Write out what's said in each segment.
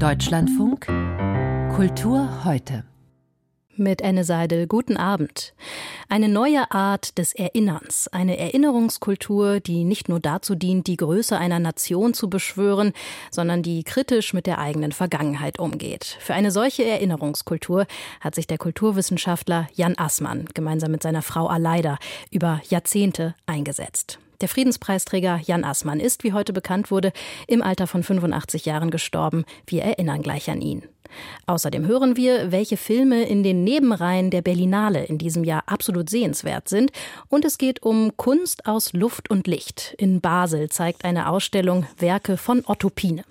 Deutschlandfunk Kultur heute mit Anne Seidel. Guten Abend. Eine neue Art des Erinnerns, eine Erinnerungskultur, die nicht nur dazu dient, die Größe einer Nation zu beschwören, sondern die kritisch mit der eigenen Vergangenheit umgeht. Für eine solche Erinnerungskultur hat sich der Kulturwissenschaftler Jan Assmann gemeinsam mit seiner Frau Aleida über Jahrzehnte eingesetzt. Der Friedenspreisträger Jan Assmann ist, wie heute bekannt wurde, im Alter von 85 Jahren gestorben. Wir erinnern gleich an ihn. Außerdem hören wir, welche Filme in den Nebenreihen der Berlinale in diesem Jahr absolut sehenswert sind. Und es geht um Kunst aus Luft und Licht. In Basel zeigt eine Ausstellung Werke von Otto Pine.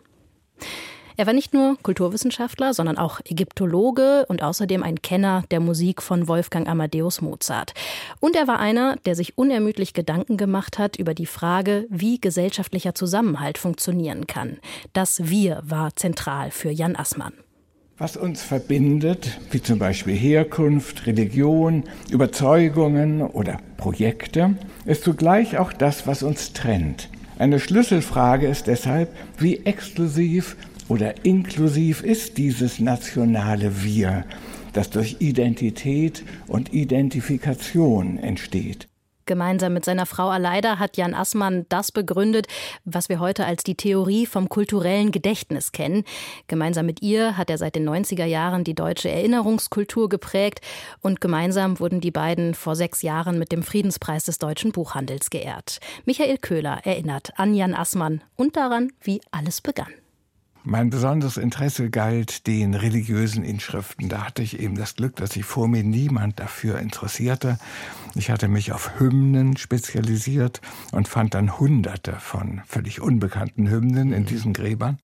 Er war nicht nur Kulturwissenschaftler, sondern auch Ägyptologe und außerdem ein Kenner der Musik von Wolfgang Amadeus Mozart. Und er war einer, der sich unermüdlich Gedanken gemacht hat über die Frage, wie gesellschaftlicher Zusammenhalt funktionieren kann. Das Wir war zentral für Jan Assmann. Was uns verbindet, wie zum Beispiel Herkunft, Religion, Überzeugungen oder Projekte, ist zugleich auch das, was uns trennt. Eine Schlüsselfrage ist deshalb, wie exklusiv oder inklusiv ist dieses nationale Wir, das durch Identität und Identifikation entsteht. Gemeinsam mit seiner Frau Aleida hat Jan Assmann das begründet, was wir heute als die Theorie vom kulturellen Gedächtnis kennen. Gemeinsam mit ihr hat er seit den 90er Jahren die deutsche Erinnerungskultur geprägt und gemeinsam wurden die beiden vor sechs Jahren mit dem Friedenspreis des deutschen Buchhandels geehrt. Michael Köhler erinnert an Jan Assmann und daran, wie alles begann. Mein besonderes Interesse galt den religiösen Inschriften. Da hatte ich eben das Glück, dass sich vor mir niemand dafür interessierte. Ich hatte mich auf Hymnen spezialisiert und fand dann hunderte von völlig unbekannten Hymnen in diesen Gräbern.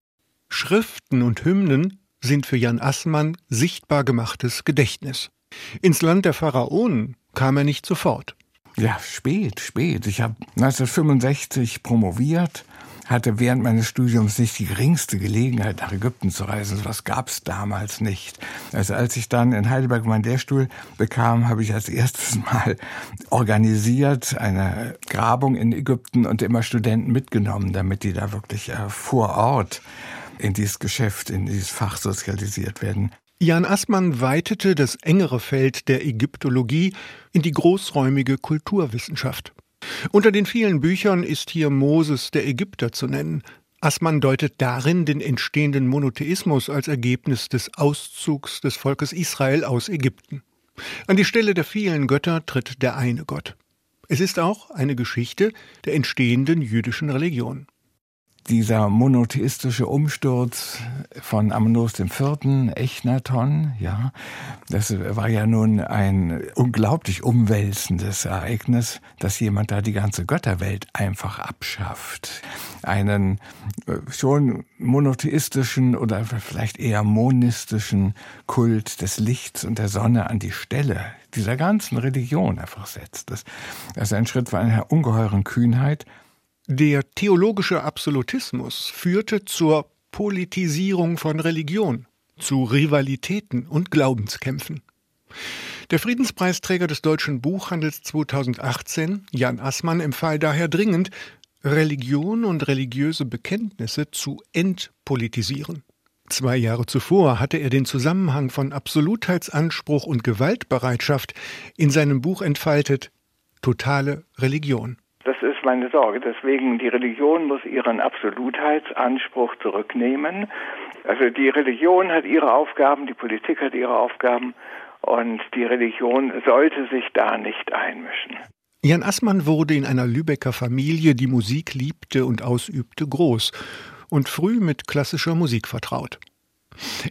Schriften und Hymnen sind für Jan Assmann sichtbar gemachtes Gedächtnis. Ins Land der Pharaonen kam er nicht sofort. Ja, spät, spät. Ich habe 1965 promoviert hatte während meines Studiums nicht die geringste Gelegenheit, nach Ägypten zu reisen. Was gab es damals nicht. Also als ich dann in Heidelberg meinen Lehrstuhl bekam, habe ich als erstes Mal organisiert eine Grabung in Ägypten und immer Studenten mitgenommen, damit die da wirklich äh, vor Ort in dieses Geschäft, in dieses Fach sozialisiert werden. Jan Assmann weitete das engere Feld der Ägyptologie in die großräumige Kulturwissenschaft. Unter den vielen Büchern ist hier Moses der Ägypter zu nennen. Assmann deutet darin den entstehenden Monotheismus als Ergebnis des Auszugs des Volkes Israel aus Ägypten. An die Stelle der vielen Götter tritt der eine Gott. Es ist auch eine Geschichte der entstehenden jüdischen Religion dieser monotheistische Umsturz von Amnos IV., Echnaton, ja, das war ja nun ein unglaublich umwälzendes Ereignis, dass jemand da die ganze Götterwelt einfach abschafft. Einen äh, schon monotheistischen oder vielleicht eher monistischen Kult des Lichts und der Sonne an die Stelle dieser ganzen Religion einfach setzt. Das, das ist ein Schritt von einer ungeheuren Kühnheit, der theologische Absolutismus führte zur Politisierung von Religion, zu Rivalitäten und Glaubenskämpfen. Der Friedenspreisträger des deutschen Buchhandels 2018, Jan Assmann, empfahl daher dringend, Religion und religiöse Bekenntnisse zu entpolitisieren. Zwei Jahre zuvor hatte er den Zusammenhang von Absolutheitsanspruch und Gewaltbereitschaft in seinem Buch entfaltet Totale Religion meine Sorge. Deswegen, die Religion muss ihren Absolutheitsanspruch zurücknehmen. Also die Religion hat ihre Aufgaben, die Politik hat ihre Aufgaben und die Religion sollte sich da nicht einmischen. Jan Assmann wurde in einer Lübecker Familie, die Musik liebte und ausübte, groß und früh mit klassischer Musik vertraut.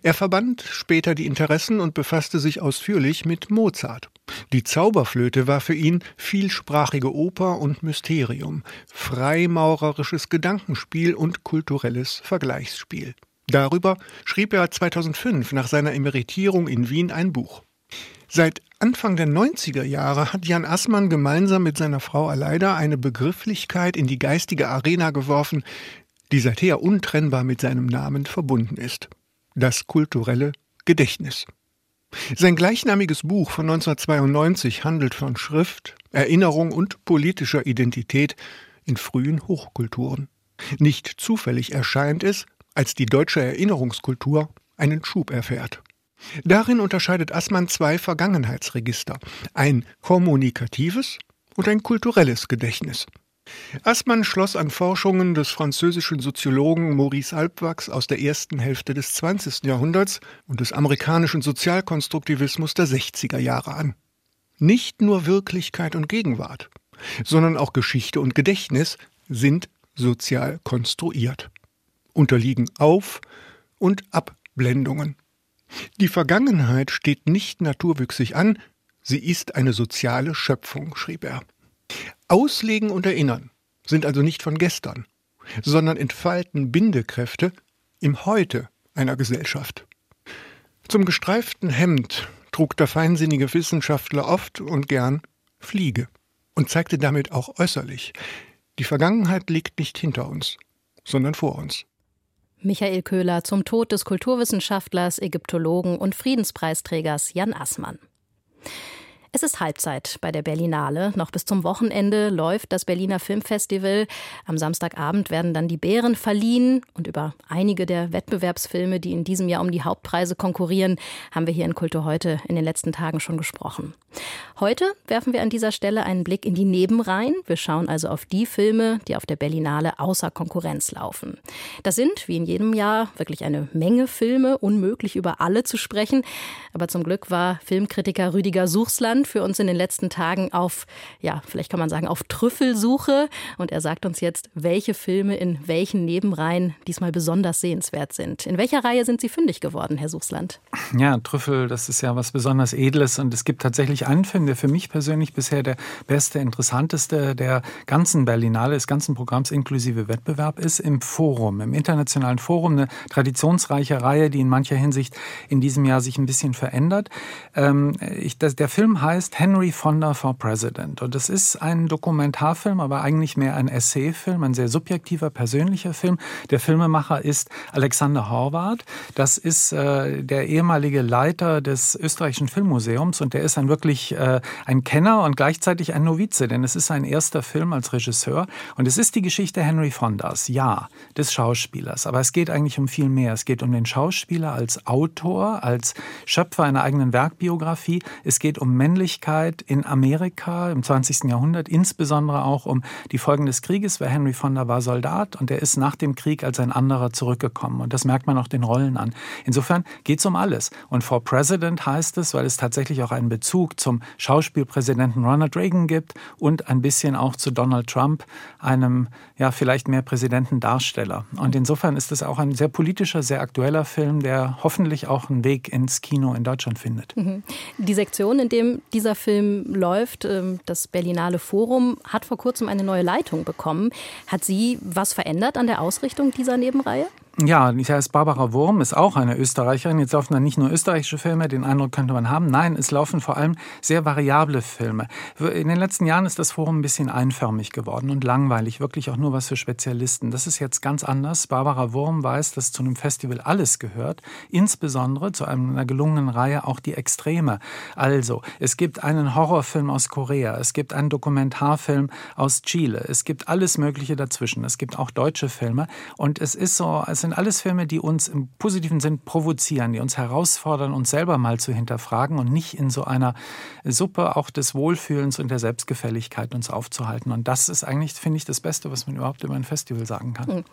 Er verband später die Interessen und befasste sich ausführlich mit Mozart. Die Zauberflöte war für ihn vielsprachige Oper und Mysterium, freimaurerisches Gedankenspiel und kulturelles Vergleichsspiel. Darüber schrieb er 2005 nach seiner Emeritierung in Wien ein Buch. Seit Anfang der 90er Jahre hat Jan Assmann gemeinsam mit seiner Frau Aleida eine Begrifflichkeit in die geistige Arena geworfen, die seither untrennbar mit seinem Namen verbunden ist das kulturelle Gedächtnis. Sein gleichnamiges Buch von 1992 handelt von Schrift, Erinnerung und politischer Identität in frühen Hochkulturen. Nicht zufällig erscheint es als die deutsche Erinnerungskultur einen Schub erfährt. Darin unterscheidet Assmann zwei Vergangenheitsregister, ein kommunikatives und ein kulturelles Gedächtnis. Assmann schloss an Forschungen des französischen Soziologen Maurice Halbwachs aus der ersten Hälfte des 20. Jahrhunderts und des amerikanischen Sozialkonstruktivismus der 60er Jahre an. Nicht nur Wirklichkeit und Gegenwart, sondern auch Geschichte und Gedächtnis sind sozial konstruiert, unterliegen Auf- und Abblendungen. Die Vergangenheit steht nicht naturwüchsig an, sie ist eine soziale Schöpfung, schrieb er. Auslegen und Erinnern sind also nicht von gestern, sondern entfalten Bindekräfte im Heute einer Gesellschaft. Zum gestreiften Hemd trug der feinsinnige Wissenschaftler oft und gern Fliege und zeigte damit auch äußerlich, die Vergangenheit liegt nicht hinter uns, sondern vor uns. Michael Köhler zum Tod des Kulturwissenschaftlers, Ägyptologen und Friedenspreisträgers Jan Assmann. Es ist Halbzeit bei der Berlinale. Noch bis zum Wochenende läuft das Berliner Filmfestival. Am Samstagabend werden dann die Bären verliehen. Und über einige der Wettbewerbsfilme, die in diesem Jahr um die Hauptpreise konkurrieren, haben wir hier in Kultur heute in den letzten Tagen schon gesprochen. Heute werfen wir an dieser Stelle einen Blick in die Nebenreihen. Wir schauen also auf die Filme, die auf der Berlinale außer Konkurrenz laufen. Das sind, wie in jedem Jahr, wirklich eine Menge Filme, unmöglich über alle zu sprechen. Aber zum Glück war Filmkritiker Rüdiger Suchsland für uns in den letzten Tagen auf, ja, vielleicht kann man sagen, auf Trüffelsuche. Und er sagt uns jetzt, welche Filme in welchen Nebenreihen diesmal besonders sehenswert sind. In welcher Reihe sind Sie fündig geworden, Herr Suchsland? Ja, Trüffel, das ist ja was besonders Edles. Und es gibt tatsächlich einen Film, der für mich persönlich bisher der beste, interessanteste der ganzen Berlinale, des ganzen Programms inklusive Wettbewerb ist, im Forum, im internationalen Forum. Eine traditionsreiche Reihe, die in mancher Hinsicht in diesem Jahr sich ein bisschen verändert. Ähm, ich, das, der Film heißt heißt Henry Fonda for President. Und es ist ein Dokumentarfilm, aber eigentlich mehr ein Essayfilm, ein sehr subjektiver, persönlicher Film. Der Filmemacher ist Alexander Horvath. Das ist äh, der ehemalige Leiter des österreichischen Filmmuseums und der ist ein wirklich äh, ein Kenner und gleichzeitig ein Novize, denn es ist sein erster Film als Regisseur. Und es ist die Geschichte Henry Fondas, ja, des Schauspielers. Aber es geht eigentlich um viel mehr. Es geht um den Schauspieler als Autor, als Schöpfer einer eigenen Werkbiografie. Es geht um männliche Öffentlichkeit in Amerika im 20. Jahrhundert, insbesondere auch um die Folgen des Krieges, weil Henry Fonda war Soldat und er ist nach dem Krieg als ein anderer zurückgekommen. Und das merkt man auch den Rollen an. Insofern geht es um alles. Und For President heißt es, weil es tatsächlich auch einen Bezug zum Schauspielpräsidenten Ronald Reagan gibt und ein bisschen auch zu Donald Trump, einem ja vielleicht mehr Präsidentendarsteller. Und insofern ist es auch ein sehr politischer, sehr aktueller Film, der hoffentlich auch einen Weg ins Kino in Deutschland findet. Mhm. Die Sektion, in dem dieser Film läuft, ähm, das Berlinale Forum hat vor kurzem eine neue Leitung bekommen. Hat sie was verändert an der Ausrichtung dieser Nebenreihe? Ja, ich heiße Barbara Wurm, ist auch eine Österreicherin. Jetzt laufen da nicht nur österreichische Filme, den Eindruck könnte man haben. Nein, es laufen vor allem sehr variable Filme. In den letzten Jahren ist das Forum ein bisschen einförmig geworden und langweilig, wirklich auch nur was für Spezialisten. Das ist jetzt ganz anders. Barbara Wurm weiß, dass zu einem Festival alles gehört, insbesondere zu einer gelungenen Reihe auch die Extreme. Also, es gibt einen Horrorfilm aus Korea, es gibt einen Dokumentarfilm aus Chile, es gibt alles Mögliche dazwischen. Es gibt auch deutsche Filme und es ist so, es sind alles Filme, die uns im positiven Sinn provozieren, die uns herausfordern, uns selber mal zu hinterfragen und nicht in so einer Suppe auch des Wohlfühlens und der Selbstgefälligkeit uns aufzuhalten. Und das ist eigentlich, finde ich, das Beste, was man überhaupt über ein Festival sagen kann.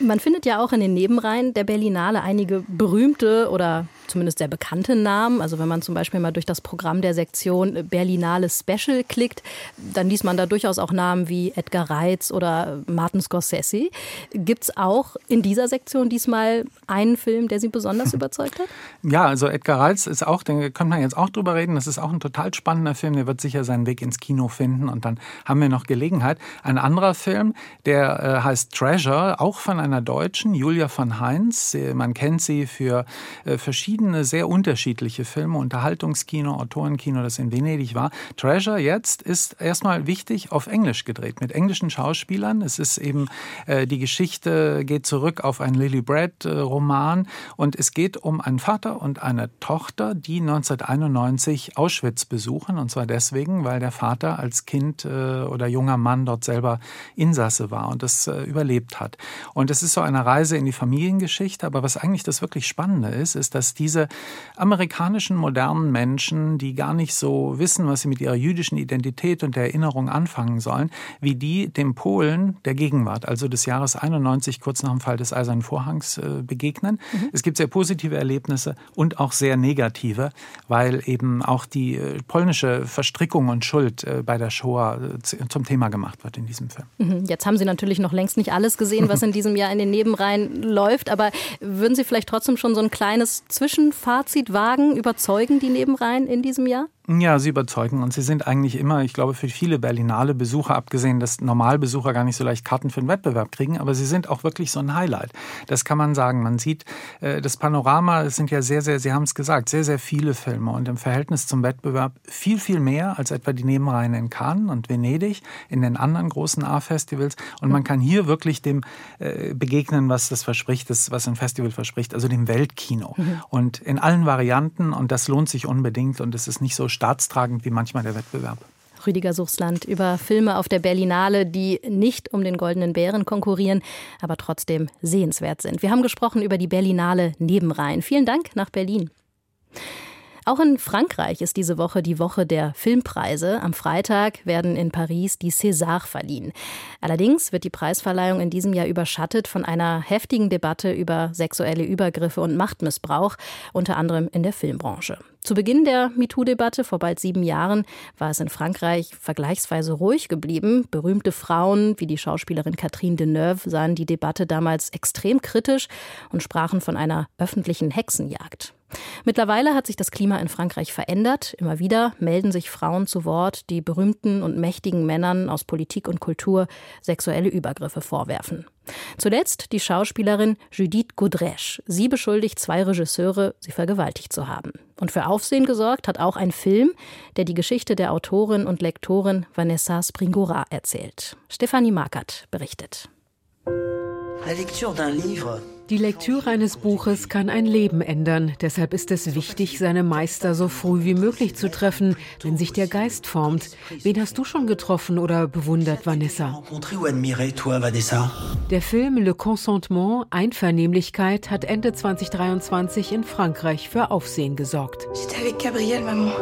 Man findet ja auch in den Nebenreihen der Berlinale einige berühmte oder zumindest sehr bekannte Namen. Also wenn man zum Beispiel mal durch das Programm der Sektion Berlinale Special klickt, dann liest man da durchaus auch Namen wie Edgar Reitz oder Martin Scorsese. Gibt es auch in dieser Sektion diesmal einen Film, der Sie besonders überzeugt hat? Ja, also Edgar Reitz ist auch, da könnte man jetzt auch drüber reden, das ist auch ein total spannender Film, der wird sicher seinen Weg ins Kino finden und dann haben wir noch Gelegenheit. Ein anderer Film, der äh, heißt Treasure, auch von einer Deutschen, Julia von Heinz. Man kennt sie für äh, verschiedene sehr unterschiedliche Filme, Unterhaltungskino, Autorenkino, das in Venedig war. Treasure jetzt ist erstmal wichtig auf Englisch gedreht, mit englischen Schauspielern. Es ist eben, äh, die Geschichte geht zurück auf einen Lily Brad-Roman und es geht um einen Vater und eine Tochter, die 1991 Auschwitz besuchen. Und zwar deswegen, weil der Vater als Kind äh, oder junger Mann dort selber Insasse war und das äh, überlebt hat. Und es ist so eine Reise in die Familiengeschichte. Aber was eigentlich das wirklich Spannende ist, ist, dass diese amerikanischen modernen Menschen, die gar nicht so wissen, was sie mit ihrer jüdischen Identität und der Erinnerung anfangen sollen, wie die dem Polen der Gegenwart, also des Jahres 91, kurz nach dem Fall des Eisernen Vorhangs, äh, begegnen. Mhm. Es gibt sehr positive Erlebnisse und auch sehr negative, weil eben auch die äh, polnische Verstrickung und Schuld äh, bei der Shoah zum Thema gemacht wird in diesem Film. Mhm. Jetzt haben Sie natürlich noch längst nicht alles gesehen, was in diesem Jahr in den Nebenreihen läuft, aber würden Sie vielleicht trotzdem schon so ein kleines Zwischenfazit wagen? Überzeugen die Nebenreihen in diesem Jahr? Ja, sie überzeugen und sie sind eigentlich immer, ich glaube, für viele Berlinale Besucher, abgesehen, dass Normalbesucher gar nicht so leicht Karten für den Wettbewerb kriegen, aber sie sind auch wirklich so ein Highlight. Das kann man sagen. Man sieht äh, das Panorama, es sind ja sehr, sehr, Sie haben es gesagt, sehr, sehr viele Filme und im Verhältnis zum Wettbewerb viel, viel mehr als etwa die Nebenreihen in Cannes und Venedig, in den anderen großen A-Festivals. Und man kann hier wirklich dem äh, begegnen, was das verspricht, das, was ein Festival verspricht, also dem Weltkino. Mhm. Und in allen Varianten und das lohnt sich unbedingt und es ist nicht so staatstragend wie manchmal der Wettbewerb. Rüdiger Suchsland über Filme auf der Berlinale, die nicht um den Goldenen Bären konkurrieren, aber trotzdem sehenswert sind. Wir haben gesprochen über die Berlinale Nebenreihen. Vielen Dank nach Berlin. Auch in Frankreich ist diese Woche die Woche der Filmpreise. Am Freitag werden in Paris die César verliehen. Allerdings wird die Preisverleihung in diesem Jahr überschattet von einer heftigen Debatte über sexuelle Übergriffe und Machtmissbrauch, unter anderem in der Filmbranche. Zu Beginn der MeToo-Debatte vor bald sieben Jahren war es in Frankreich vergleichsweise ruhig geblieben. Berühmte Frauen wie die Schauspielerin Catherine Deneuve sahen die Debatte damals extrem kritisch und sprachen von einer öffentlichen Hexenjagd. Mittlerweile hat sich das Klima in Frankreich verändert. Immer wieder melden sich Frauen zu Wort, die berühmten und mächtigen Männern aus Politik und Kultur sexuelle Übergriffe vorwerfen. Zuletzt die Schauspielerin Judith Godrèche. Sie beschuldigt zwei Regisseure, sie vergewaltigt zu haben. Und für Aufsehen gesorgt hat auch ein Film, der die Geschichte der Autorin und Lektorin Vanessa Springora erzählt. Stefanie Markert berichtet. La lecture d'un livre die Lektüre eines Buches kann ein Leben ändern. Deshalb ist es wichtig, seine Meister so früh wie möglich zu treffen, wenn sich der Geist formt. Wen hast du schon getroffen oder bewundert, Vanessa? Der Film Le Consentement, Einvernehmlichkeit, hat Ende 2023 in Frankreich für Aufsehen gesorgt. J'étais avec Gabriel, Maman.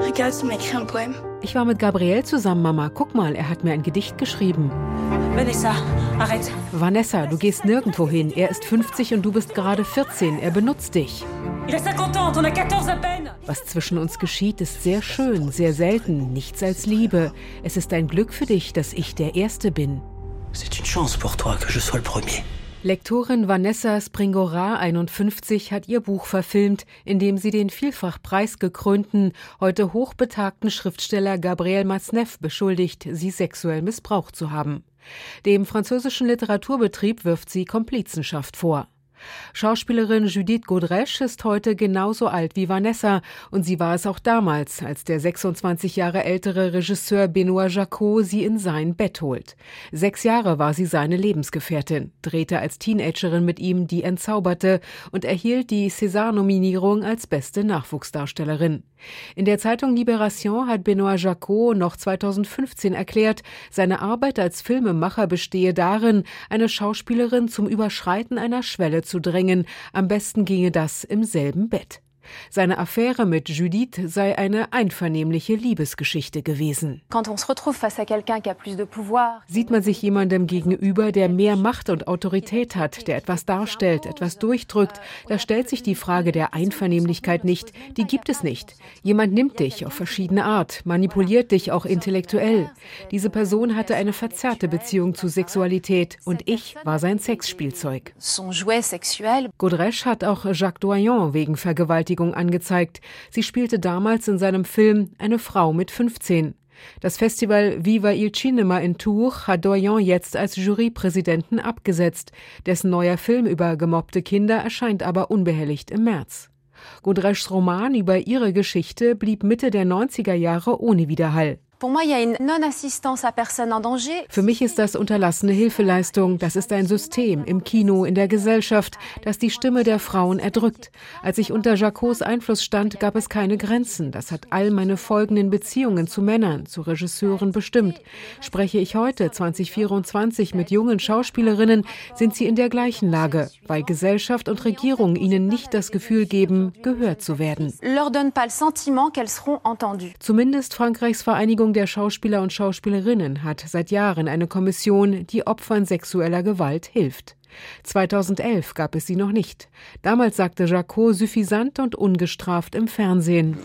Regarde, il m'a écrit un poème. Ich war mit Gabriel zusammen, Mama. Guck mal, er hat mir ein Gedicht geschrieben. Vanessa, arrête. Vanessa, du gehst nirgendwo hin. Er ist 50 und du bist gerade 14. Er benutzt dich. Was zwischen uns geschieht, ist sehr schön, sehr selten, nichts als Liebe. Es ist ein Glück für dich, dass ich der Erste bin. C'est une chance pour toi que je sois le premier. Lektorin Vanessa Springora, 51, hat ihr Buch verfilmt, in dem sie den vielfach preisgekrönten, heute hochbetagten Schriftsteller Gabriel Masneff beschuldigt, sie sexuell missbraucht zu haben. Dem französischen Literaturbetrieb wirft sie Komplizenschaft vor. Schauspielerin Judith Godrèche ist heute genauso alt wie Vanessa und sie war es auch damals, als der 26 Jahre ältere Regisseur Benoit Jacot sie in sein Bett holt. Sechs Jahre war sie seine Lebensgefährtin, drehte als Teenagerin mit ihm Die Entzauberte und erhielt die César-Nominierung als beste Nachwuchsdarstellerin. In der Zeitung Libération hat Benoit Jacot noch 2015 erklärt, seine Arbeit als Filmemacher bestehe darin, eine Schauspielerin zum Überschreiten einer Schwelle zu drängen. Am besten ginge das im selben Bett. Seine Affäre mit Judith sei eine einvernehmliche Liebesgeschichte gewesen. Sieht man sich jemandem gegenüber, der mehr Macht und Autorität hat, der etwas darstellt, etwas durchdrückt, da stellt sich die Frage der Einvernehmlichkeit nicht. Die gibt es nicht. Jemand nimmt dich auf verschiedene Art, manipuliert dich auch intellektuell. Diese Person hatte eine verzerrte Beziehung zu Sexualität und ich war sein Sexspielzeug. Godrèche hat auch Jacques Doyon wegen Vergewaltigung Vergewaltigung angezeigt. Sie spielte damals in seinem Film eine Frau mit 15. Das Festival Viva il Cinema in Tours hat Doyen jetzt als Jurypräsidenten abgesetzt. Dessen neuer Film über gemobbte Kinder erscheint aber unbehelligt im März. Godreschs Roman über ihre Geschichte blieb Mitte der 90er Jahre ohne Widerhall. Für mich ist das unterlassene Hilfeleistung. Das ist ein System im Kino, in der Gesellschaft, das die Stimme der Frauen erdrückt. Als ich unter Jacots Einfluss stand, gab es keine Grenzen. Das hat all meine folgenden Beziehungen zu Männern, zu Regisseuren bestimmt. Spreche ich heute, 2024, mit jungen Schauspielerinnen, sind sie in der gleichen Lage, weil Gesellschaft und Regierung ihnen nicht das Gefühl geben, gehört zu werden. Zumindest Frankreichs Vereinigung der Schauspieler und Schauspielerinnen hat seit Jahren eine Kommission, die Opfern sexueller Gewalt hilft. 2011 gab es sie noch nicht. Damals sagte Jacot suffisant und ungestraft im Fernsehen.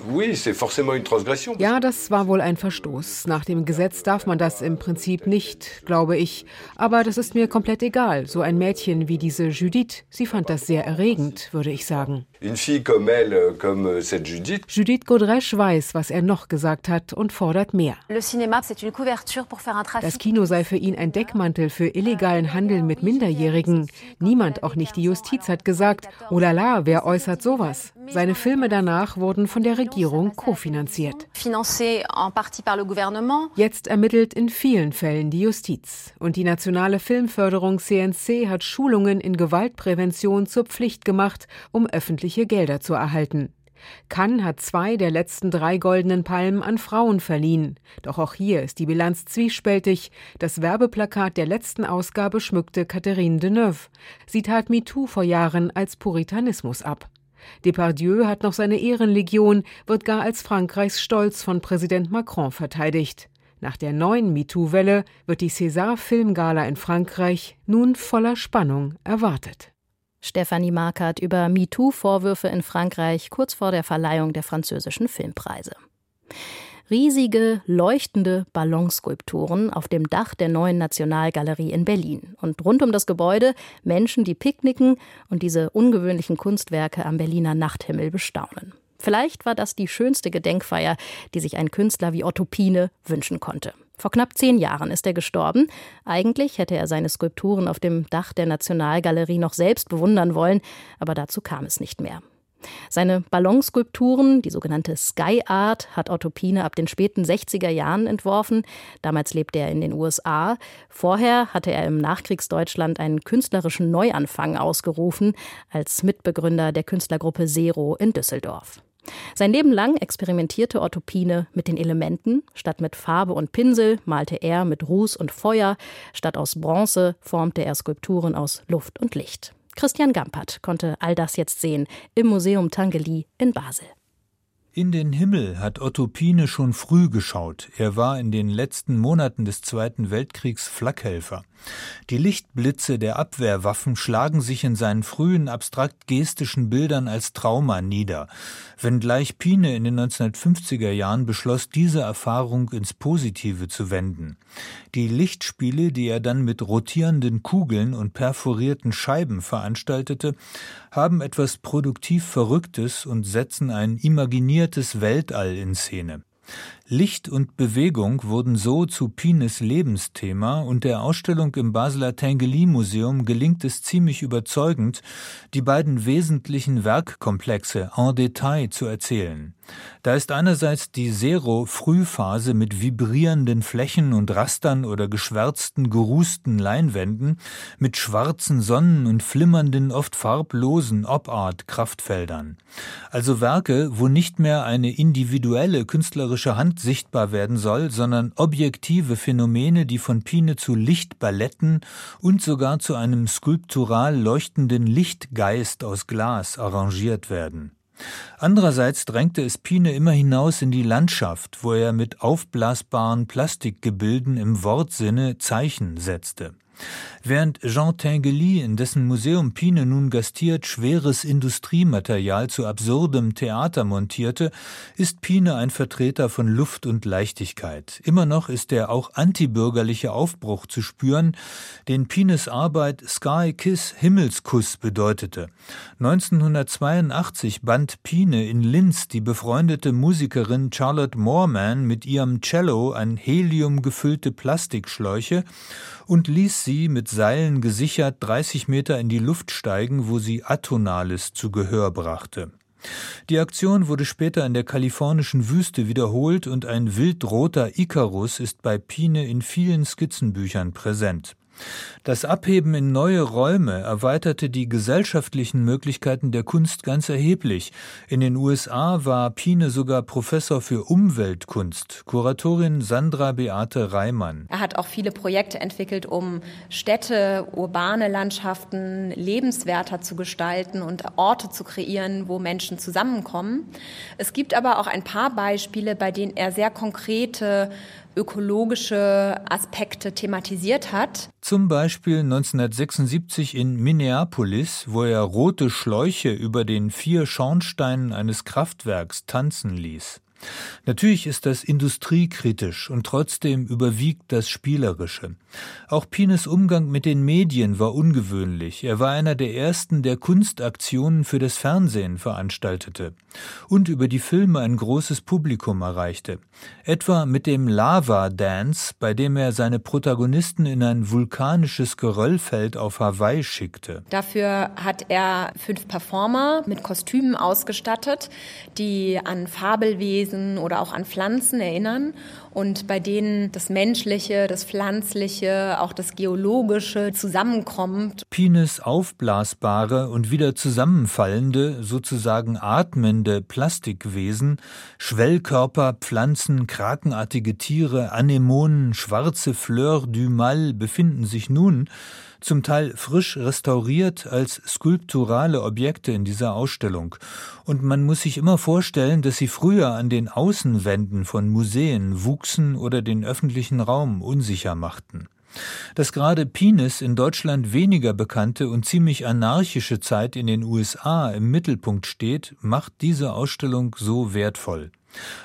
Ja, das war wohl ein Verstoß. Nach dem Gesetz darf man das im Prinzip nicht, glaube ich. Aber das ist mir komplett egal. So ein Mädchen wie diese Judith, sie fand das sehr erregend, würde ich sagen. Judith Godrèche weiß, was er noch gesagt hat und fordert mehr. Das Kino sei für ihn ein Deckmantel für illegalen Handel mit Minderjährigen. Niemand, auch nicht die Justiz, hat gesagt, oh la la, wer äußert sowas? Seine Filme danach wurden von der Regierung kofinanziert. Jetzt ermittelt in vielen Fällen die Justiz. Und die nationale Filmförderung CNC hat Schulungen in Gewaltprävention zur Pflicht gemacht, um öffentliche Gelder zu erhalten. Cannes hat zwei der letzten drei goldenen Palmen an Frauen verliehen. Doch auch hier ist die Bilanz zwiespältig. Das Werbeplakat der letzten Ausgabe schmückte Catherine Deneuve. Sie tat MeToo vor Jahren als Puritanismus ab. Depardieu hat noch seine Ehrenlegion, wird gar als Frankreichs Stolz von Präsident Macron verteidigt. Nach der neuen MeToo-Welle wird die César Filmgala in Frankreich nun voller Spannung erwartet. Stefanie Markert über MeToo-Vorwürfe in Frankreich kurz vor der Verleihung der französischen Filmpreise. Riesige, leuchtende Ballonskulpturen auf dem Dach der neuen Nationalgalerie in Berlin. Und rund um das Gebäude Menschen, die picknicken und diese ungewöhnlichen Kunstwerke am Berliner Nachthimmel bestaunen. Vielleicht war das die schönste Gedenkfeier, die sich ein Künstler wie Otto Pine wünschen konnte. Vor knapp zehn Jahren ist er gestorben. Eigentlich hätte er seine Skulpturen auf dem Dach der Nationalgalerie noch selbst bewundern wollen, aber dazu kam es nicht mehr. Seine Ballonskulpturen, die sogenannte Sky Art, hat Otto Pine ab den späten 60er Jahren entworfen. Damals lebte er in den USA. Vorher hatte er im Nachkriegsdeutschland einen künstlerischen Neuanfang ausgerufen, als Mitbegründer der Künstlergruppe Zero in Düsseldorf. Sein Leben lang experimentierte Otto Pine mit den Elementen. Statt mit Farbe und Pinsel malte er mit Ruß und Feuer. Statt aus Bronze formte er Skulpturen aus Luft und Licht. Christian Gampert konnte all das jetzt sehen im Museum Tangeli in Basel. In den Himmel hat Otto Pine schon früh geschaut. Er war in den letzten Monaten des Zweiten Weltkriegs Flakhelfer. Die Lichtblitze der Abwehrwaffen schlagen sich in seinen frühen abstrakt-gestischen Bildern als Trauma nieder, wenngleich Pine in den 1950er Jahren beschloss, diese Erfahrung ins Positive zu wenden. Die Lichtspiele, die er dann mit rotierenden Kugeln und perforierten Scheiben veranstaltete, haben etwas produktiv Verrücktes und setzen ein imaginiertes Weltall in Szene. Licht und Bewegung wurden so zu Pines Lebensthema und der Ausstellung im Basler Tinguely Museum gelingt es ziemlich überzeugend, die beiden wesentlichen Werkkomplexe en Detail zu erzählen. Da ist einerseits die Zero-Frühphase mit vibrierenden Flächen und Rastern oder geschwärzten, gerußten Leinwänden, mit schwarzen Sonnen und flimmernden, oft farblosen Op-Art-Kraftfeldern. Also Werke, wo nicht mehr eine individuelle künstlerische Hand sichtbar werden soll, sondern objektive Phänomene, die von Pine zu Lichtballetten und sogar zu einem skulptural leuchtenden Lichtgeist aus Glas arrangiert werden. Andererseits drängte es Pine immer hinaus in die Landschaft, wo er mit aufblasbaren Plastikgebilden im Wortsinne Zeichen setzte. Während Jean Tinguely, in dessen Museum Pine nun gastiert, schweres Industriematerial zu absurdem Theater montierte, ist Pine ein Vertreter von Luft und Leichtigkeit. Immer noch ist der auch antibürgerliche Aufbruch zu spüren, den Pines Arbeit Sky Kiss Himmelskuss bedeutete. 1982 band Pine in Linz die befreundete Musikerin Charlotte Moorman mit ihrem Cello an Helium gefüllte Plastikschläuche und ließ sie mit Seilen gesichert 30 Meter in die Luft steigen, wo sie Atonales zu Gehör brachte. Die Aktion wurde später in der kalifornischen Wüste wiederholt und ein wildroter Icarus ist bei Pine in vielen Skizzenbüchern präsent. Das Abheben in neue Räume erweiterte die gesellschaftlichen Möglichkeiten der Kunst ganz erheblich. In den USA war Pine sogar Professor für Umweltkunst. Kuratorin Sandra Beate Reimann. Er hat auch viele Projekte entwickelt, um Städte, urbane Landschaften lebenswerter zu gestalten und Orte zu kreieren, wo Menschen zusammenkommen. Es gibt aber auch ein paar Beispiele, bei denen er sehr konkrete ökologische Aspekte thematisiert hat. Zum Beispiel 1976 in Minneapolis, wo er rote Schläuche über den vier Schornsteinen eines Kraftwerks tanzen ließ. Natürlich ist das industriekritisch und trotzdem überwiegt das Spielerische. Auch Pines Umgang mit den Medien war ungewöhnlich. Er war einer der ersten, der Kunstaktionen für das Fernsehen veranstaltete und über die Filme ein großes Publikum erreichte. Etwa mit dem Lava Dance, bei dem er seine Protagonisten in ein vulkanisches Geröllfeld auf Hawaii schickte. Dafür hat er fünf Performer mit Kostümen ausgestattet, die an Fabelwesen Lebewesen oder auch an Pflanzen erinnern und bei denen das Menschliche, das Pflanzliche, auch das Geologische zusammenkommt. Pines aufblasbare und wieder zusammenfallende, sozusagen atmende Plastikwesen, Schwellkörper, Pflanzen, krakenartige Tiere, Anemonen, schwarze Fleur du Mal befinden sich nun zum Teil frisch restauriert als skulpturale Objekte in dieser Ausstellung. Und man muss sich immer vorstellen, dass sie früher an den Außenwänden von Museen wuchsen oder den öffentlichen Raum unsicher machten. Dass gerade Pines in Deutschland weniger bekannte und ziemlich anarchische Zeit in den USA im Mittelpunkt steht, macht diese Ausstellung so wertvoll.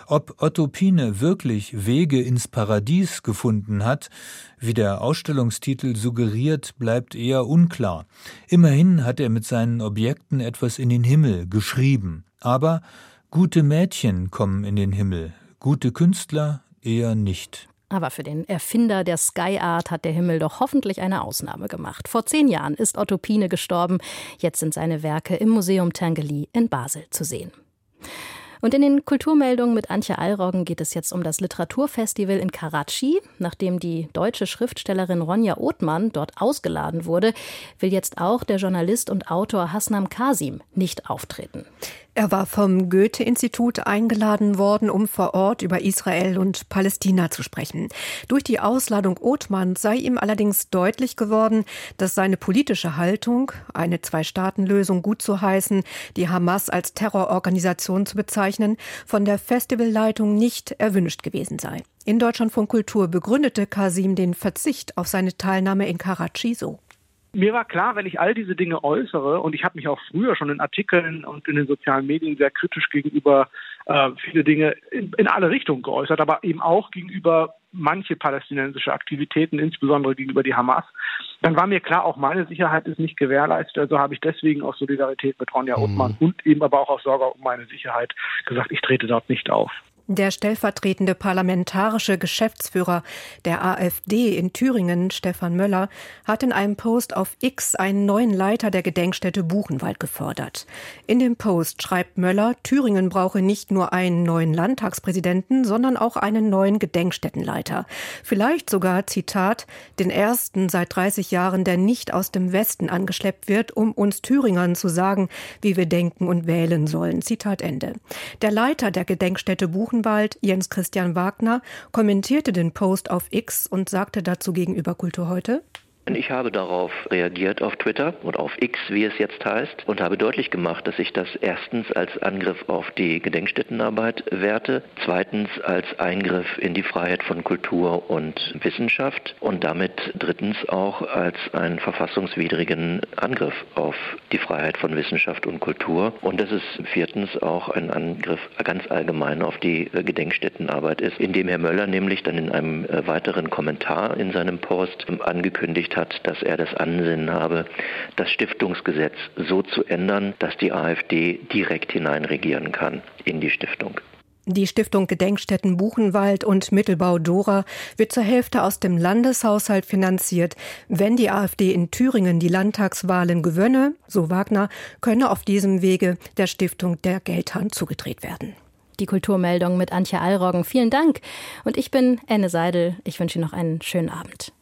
Ob Otto Pine wirklich Wege ins Paradies gefunden hat, wie der Ausstellungstitel suggeriert, bleibt eher unklar. Immerhin hat er mit seinen Objekten etwas in den Himmel geschrieben. Aber gute Mädchen kommen in den Himmel, gute Künstler eher nicht. Aber für den Erfinder der Sky Art hat der Himmel doch hoffentlich eine Ausnahme gemacht. Vor zehn Jahren ist Otto Pine gestorben. Jetzt sind seine Werke im Museum Tangeli in Basel zu sehen. Und in den Kulturmeldungen mit Antje Allroggen geht es jetzt um das Literaturfestival in Karachi. Nachdem die deutsche Schriftstellerin Ronja Othmann dort ausgeladen wurde, will jetzt auch der Journalist und Autor Hasnam Kasim nicht auftreten. Er war vom Goethe-Institut eingeladen worden, um vor Ort über Israel und Palästina zu sprechen. Durch die Ausladung Othmanns sei ihm allerdings deutlich geworden, dass seine politische Haltung, eine Zwei-Staaten-Lösung gut zu heißen, die Hamas als Terrororganisation zu bezeichnen, von der Festivalleitung nicht erwünscht gewesen sei. In Deutschland von Kultur begründete Kasim den Verzicht auf seine Teilnahme in Karachi so. Mir war klar, wenn ich all diese Dinge äußere, und ich habe mich auch früher schon in Artikeln und in den sozialen Medien sehr kritisch gegenüber äh, viele Dinge in, in alle Richtungen geäußert, aber eben auch gegenüber manche palästinensische Aktivitäten, insbesondere gegenüber die Hamas, dann war mir klar, auch meine Sicherheit ist nicht gewährleistet. Also habe ich deswegen aus Solidarität mit Ronja mhm. Othmann und eben aber auch aus Sorge um meine Sicherheit gesagt, ich trete dort nicht auf. Der stellvertretende parlamentarische Geschäftsführer der AfD in Thüringen, Stefan Möller, hat in einem Post auf X einen neuen Leiter der Gedenkstätte Buchenwald gefordert. In dem Post schreibt Möller, Thüringen brauche nicht nur einen neuen Landtagspräsidenten, sondern auch einen neuen Gedenkstättenleiter. Vielleicht sogar, Zitat, den ersten seit 30 Jahren, der nicht aus dem Westen angeschleppt wird, um uns Thüringern zu sagen, wie wir denken und wählen sollen. Zitat Ende. Der Leiter der Gedenkstätte Buchenwald Buchenwald, Jens Christian Wagner, kommentierte den Post auf X und sagte dazu gegenüber Kultur heute, Ich habe darauf reagiert auf Twitter und auf X, wie es jetzt heißt, und habe deutlich gemacht, dass ich das erstens als Angriff auf die Gedenkstättenarbeit werte, zweitens als Eingriff in die Freiheit von Kultur und Wissenschaft und damit drittens auch als einen verfassungswidrigen Angriff auf die Freiheit von Wissenschaft und Kultur. Und dass es viertens auch ein Angriff ganz allgemein auf die Gedenkstättenarbeit ist, indem Herr Möller nämlich dann in einem weiteren Kommentar in seinem Post angekündigt angekündigt hat, dass er das Ansinnen habe, das Stiftungsgesetz so zu ändern, dass die AfD direkt hineinregieren kann in die Stiftung. Die Stiftung Gedenkstätten Buchenwald und Mittelbau Dora wird zur Hälfte aus dem Landeshaushalt finanziert. Wenn die AfD in Thüringen die Landtagswahlen gewönne, so Wagner, könne auf diesem Wege der Stiftung der Geldhand zugedreht werden. Die Kulturmeldung mit Antje Allroggen. Vielen Dank. Und ich bin Anne Seidel. Ich wünsche Ihnen noch einen schönen Abend.